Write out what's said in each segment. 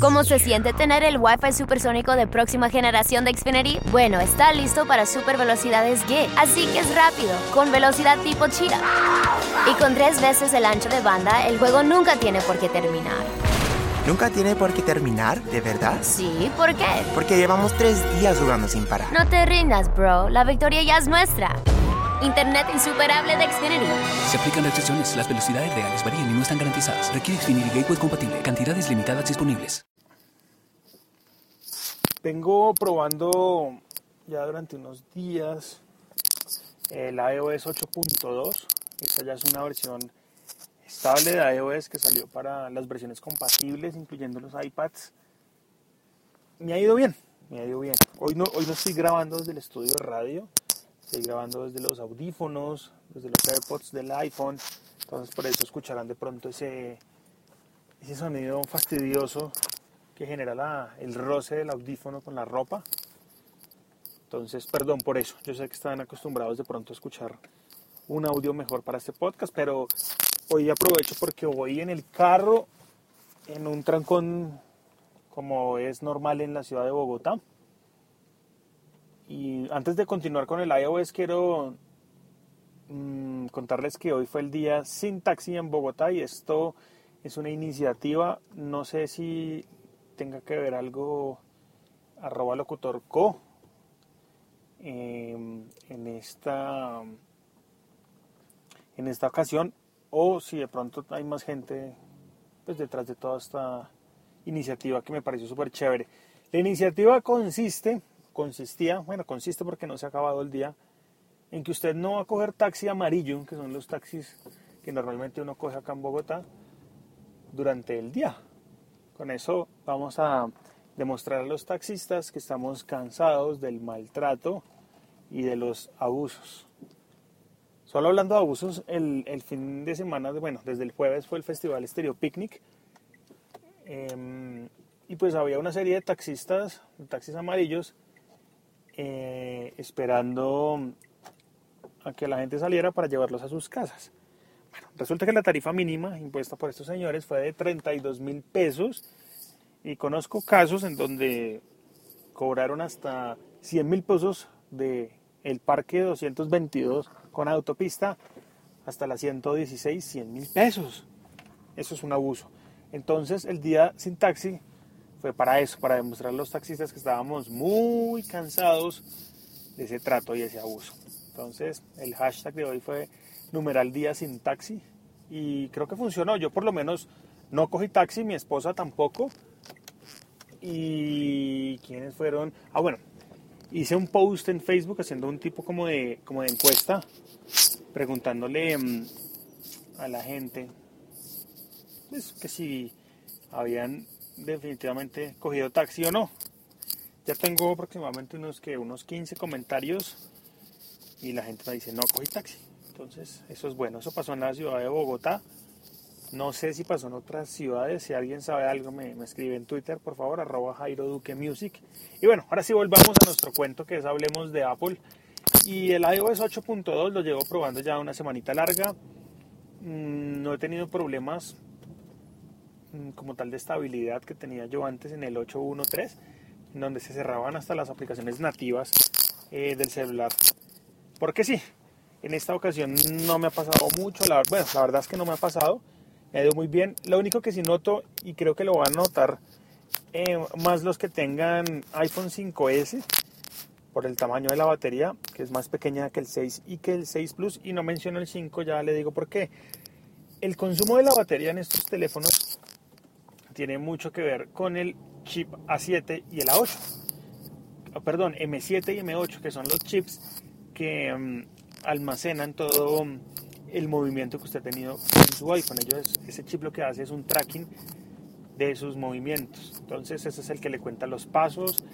¿Cómo se siente tener el Wi-Fi supersónico de próxima generación de Xfinity? Bueno, está listo para super velocidades G, así que es rápido, con velocidad tipo Cheetah. Y con tres veces el ancho de banda, el juego nunca tiene por qué terminar. ¿Nunca tiene por qué terminar, de verdad? Sí, ¿por qué? Porque llevamos tres días jugando sin parar. No te rindas, bro. La victoria ya es nuestra. Internet insuperable de Xfinity. Se aplican restricciones. Las velocidades reales varían y no están garantizadas. Requiere Xfinity Gateway compatible. Cantidades limitadas disponibles. Vengo probando ya durante unos días el iOS 8.2. Esta ya es una versión estable de iOS que salió para las versiones compatibles, incluyendo los iPads. Me ha ido bien, me ha ido bien. Hoy no, hoy no estoy grabando desde el estudio de radio, estoy grabando desde los audífonos, desde los AirPods del iPhone. Entonces por eso escucharán de pronto ese, ese sonido fastidioso que genera el roce del audífono con la ropa. Entonces, perdón por eso. Yo sé que están acostumbrados de pronto a escuchar un audio mejor para este podcast, pero hoy aprovecho porque voy en el carro en un trancón como es normal en la ciudad de Bogotá. Y antes de continuar con el iOS quiero mm, contarles que hoy fue el día sin taxi en Bogotá y esto es una iniciativa, no sé si tenga que ver algo arroba locutor co em, en esta en esta ocasión o si de pronto hay más gente pues detrás de toda esta iniciativa que me pareció súper chévere. La iniciativa consiste, consistía, bueno, consiste porque no se ha acabado el día, en que usted no va a coger taxi amarillo, que son los taxis que normalmente uno coge acá en Bogotá, durante el día. Con eso vamos a demostrar a los taxistas que estamos cansados del maltrato y de los abusos. Solo hablando de abusos, el, el, fin de semana, bueno, desde el jueves fue el Festival Stereo Picnic. Eh, y pues había una serie de taxistas, taxis amarillos, eh, esperando a que la gente saliera para llevarlos a sus casas. Resulta que la tarifa mínima impuesta por estos señores fue de 32 mil pesos y conozco casos en donde cobraron hasta 100 mil pesos de el parque 222 con autopista hasta la 116, 100 mil pesos. Eso es un abuso. Entonces el día sin taxi fue para eso, para demostrar a los taxistas que estábamos muy cansados de ese trato y ese abuso. Entonces el hashtag de hoy fue numeral día sin taxi y creo que funcionó. Yo por lo menos no cogí taxi, mi esposa tampoco. Y quiénes fueron... Ah, bueno, hice un post en Facebook haciendo un tipo como de, como de encuesta, preguntándole um, a la gente pues, que si habían definitivamente cogido taxi o no. Ya tengo aproximadamente unos, que, unos 15 comentarios y la gente me dice, no, cogí taxi. Entonces, eso es bueno. Eso pasó en la ciudad de Bogotá. No sé si pasó en otras ciudades. Si alguien sabe algo, me, me escribe en Twitter, por favor, arroba Jairo Duque Music. Y bueno, ahora sí volvamos a nuestro cuento, que es Hablemos de Apple. Y el iOS 8.2 lo llevo probando ya una semanita larga. Mm, no he tenido problemas como tal de estabilidad que tenía yo antes en el 8.1.3, en donde se cerraban hasta las aplicaciones nativas eh, del celular. Porque sí, en esta ocasión no me ha pasado mucho. La, bueno, la verdad es que no me ha pasado me ha ido muy bien. Lo único que sí noto, y creo que lo van a notar eh, más los que tengan iPhone 5S, por el tamaño de la batería, que es más pequeña que el 6 y que el 6 Plus, y no menciono el 5, ya le digo por qué. El consumo de la batería en estos teléfonos tiene mucho que ver con el chip A7 y el A8. Ah, perdón, M7 y M8, que son los chips que um, almacenan todo el movimiento que usted ha tenido en su iPhone. Ese chip lo que hace es un tracking de sus movimientos. Entonces ese es el que le cuenta los pasos,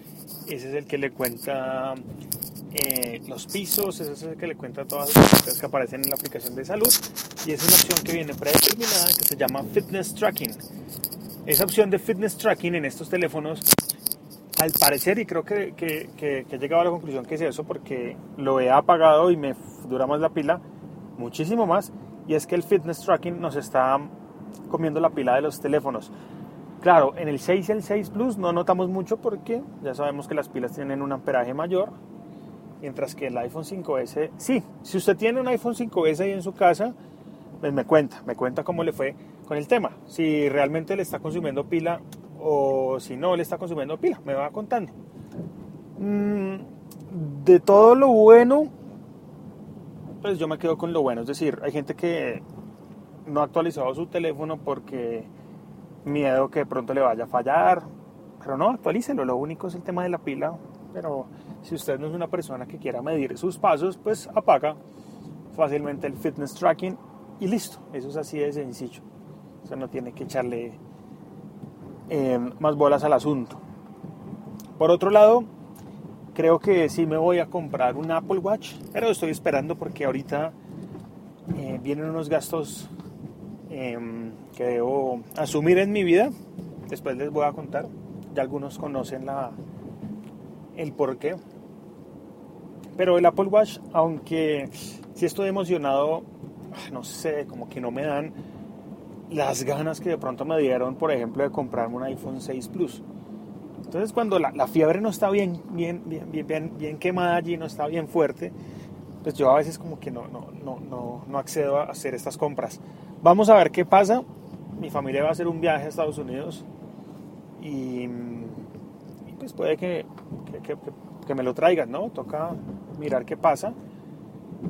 ese es el que le cuenta eh, los pisos, ese es el que le cuenta todas las cosas que aparecen en la aplicación de salud y es una opción que viene predeterminada que se llama Fitness Tracking. Esa opción de Fitness Tracking en estos teléfonos, al parecer, y creo que, que, he llegado a la conclusión que es eso porque lo he apagado y me dura más la pila, muchísimo más, y es que el Fitness Tracking nos está comiendo la pila de los teléfonos. Claro, en el 6 y el 6 Plus no notamos mucho porque ya sabemos que las pilas tienen un amperaje mayor, mientras que el iPhone 5S, sí, si usted tiene un iPhone 5S ahí en su casa, pues me cuenta, me cuenta cómo le fue con el tema, si realmente le está consumiendo pila o si no le está consumiendo pila, me va contando. Mm, de todo lo bueno, pues yo me quedo con lo bueno, es decir, hay gente que no ha actualizado su teléfono porque miedo que de pronto le vaya a fallar, pero no, actualícelo, lo único es el tema de la pila, pero si usted no es una persona que quiera medir sus pasos, pues apaga fácilmente el fitness tracking y listo, eso es así de sencillo, no tiene que echarle eh, más bolas al asunto. Por otro lado, creo que sí me voy a comprar un Apple Watch, pero estoy esperando porque ahorita eh, vienen unos gastos Em, que debo asumir en mi vida. Después les voy a contar. Ya algunos conocen la, el por qué. Pero el Apple Watch, aunque si estoy emocionado, ah, no sé, como que no me dan las ganas que de pronto me dieron, por ejemplo, de comprarme un iPhone 6 Plus. Entonces, cuando la, fiebre no está bien, bien, bien, bien, bien, quemada allí, no está bien fuerte, pues yo a veces como que no, no, no, no, no accedo a hacer estas compras. Vamos a ver qué pasa. Mi familia va a hacer un viaje a Estados Unidos y, pues puede que, que, me lo traigan, ¿no? Toca mirar qué pasa.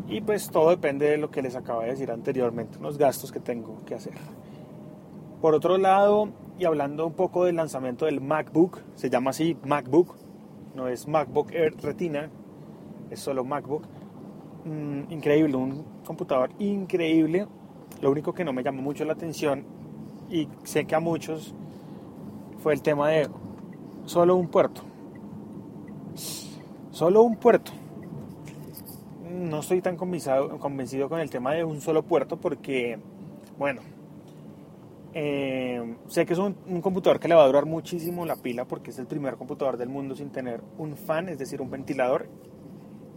Y pues todo depende de lo que les acabo de decir anteriormente, los gastos que tengo que hacer. Por otro lado, y hablando un poco del lanzamiento del MacBook, se llama así MacBook, no es MacBook Air Retina, es solo MacBook. Mm, increíble, un computador increíble, lo único que no me llamó mucho la atención y sé que a muchos fue el tema de solo un puerto. Solo un puerto. No estoy tan convencido, convencido con el tema de un solo puerto porque, bueno, eh, sé que es un, computador que le va a durar muchísimo la pila porque es el primer computador del mundo sin tener un fan, es decir, un ventilador.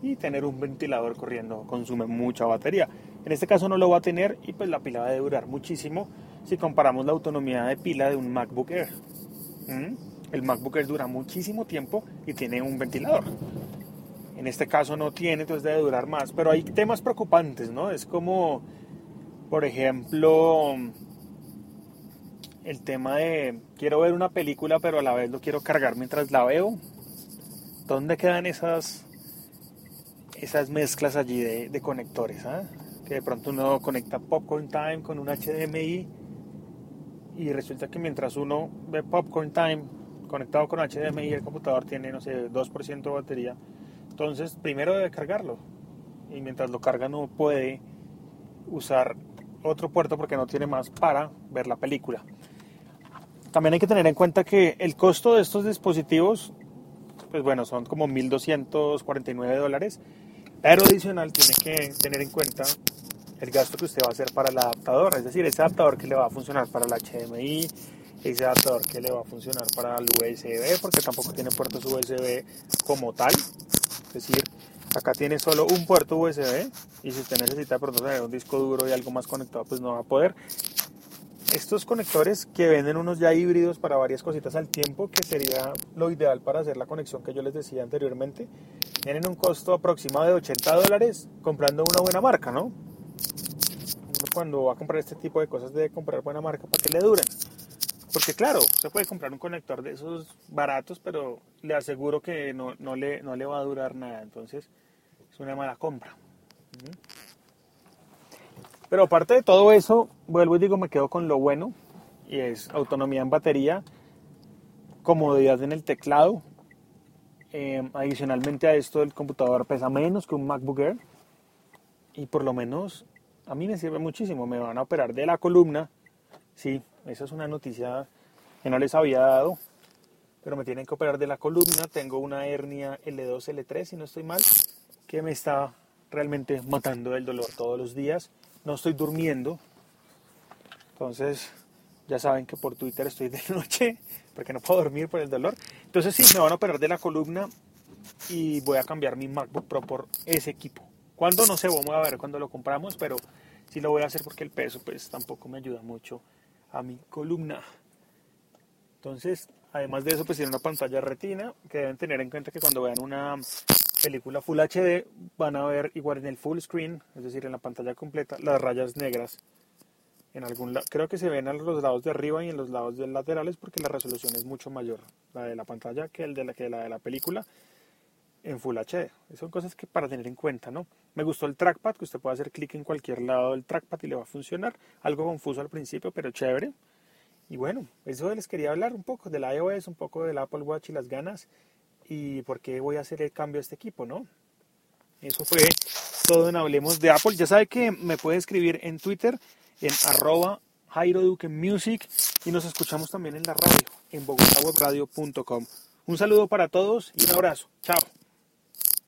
Y tener un ventilador corriendo consume mucha batería. En este caso no lo va a tener y pues la pila va a durar muchísimo si comparamos la autonomía de pila de un MacBook Air. ¿Mm? El MacBook Air dura muchísimo tiempo y tiene un ventilador. En este caso no tiene, entonces debe durar más. Pero hay temas preocupantes, ¿no? Es como, por ejemplo, el tema de quiero ver una película pero a la vez lo quiero cargar mientras la veo. ¿Dónde quedan esas, esas mezclas allí de, conectores? ¿ah? que de pronto uno conecta Popcorn Time con un HDMI y resulta que mientras uno ve Popcorn Time conectado con HDMI el computador tiene, no sé, 2% de batería. Entonces, primero debe cargarlo y mientras lo carga no puede usar otro puerto porque no tiene más para ver la película. También hay que tener en cuenta que el costo de estos dispositivos, pues bueno, son como 1.249 dólares, pero adicional tiene que tener en cuenta el gasto que usted va a hacer para el adaptador, es decir, ese adaptador que le va a funcionar para el HDMI, ese adaptador que le va a funcionar para el USB, porque tampoco tiene puertos USB como tal, es decir, acá tiene solo un puerto USB y si usted necesita por tener un disco duro y algo más conectado, pues no va a poder. Estos conectores que venden unos ya híbridos para varias cositas al tiempo, que sería lo ideal para hacer la conexión que yo les decía anteriormente, tienen un costo aproximado de 80 dólares comprando una buena marca, ¿no? cuando va a comprar este tipo de cosas debe comprar buena marca para que le duren. Porque claro, se puede comprar un conector de esos baratos, pero le aseguro que no, no, le, no le va a durar nada. Entonces es una mala compra. Pero aparte de todo eso, vuelvo y digo, me quedo con lo bueno. Y es autonomía en batería, comodidad en el teclado. Eh, adicionalmente a esto, el computador pesa menos que un MacBook Air. Y por lo menos a mí me sirve muchísimo, me van a operar de la columna, sí, esa es una noticia que no les había dado, pero me tienen que operar de la columna. Tengo una hernia L2, L3, si no estoy mal, que me está realmente matando el dolor todos los días. No estoy durmiendo. Entonces, ya saben que por Twitter estoy de noche, porque no puedo dormir por el dolor. Entonces, sí, me van a operar de la columna y voy a cambiar mi MacBook Pro por ese equipo. ¿Cuándo? No sé, vamos a ver cuándo lo compramos, pero sí lo voy a hacer porque el peso pues tampoco me ayuda mucho a mi columna. Entonces, además de eso, pues tiene una pantalla retina que deben tener en cuenta que cuando vean una película Full HD van a ver igual en el full screen, es decir, en la pantalla completa, las rayas negras. En algún creo que se ven a los lados de arriba y en los lados de laterales porque la resolución es mucho mayor, la de la pantalla que, el de la, que la de la película en Full HD. Son cosas que para tener en cuenta, ¿no? Me gustó el trackpad, que usted puede hacer clic en cualquier lado del trackpad y le va a funcionar. Algo confuso al principio, pero chévere. Y bueno, eso les quería hablar un poco del iOS, un poco del Apple Watch y las ganas y por qué voy a hacer el cambio a este equipo, ¿no? Eso fue todo en Hablemos de Apple. Ya sabe que me puede escribir en Twitter en arroba Jairo Music y nos escuchamos también en la radio en bogotawebradio.com. Un saludo para todos y un abrazo. Chao.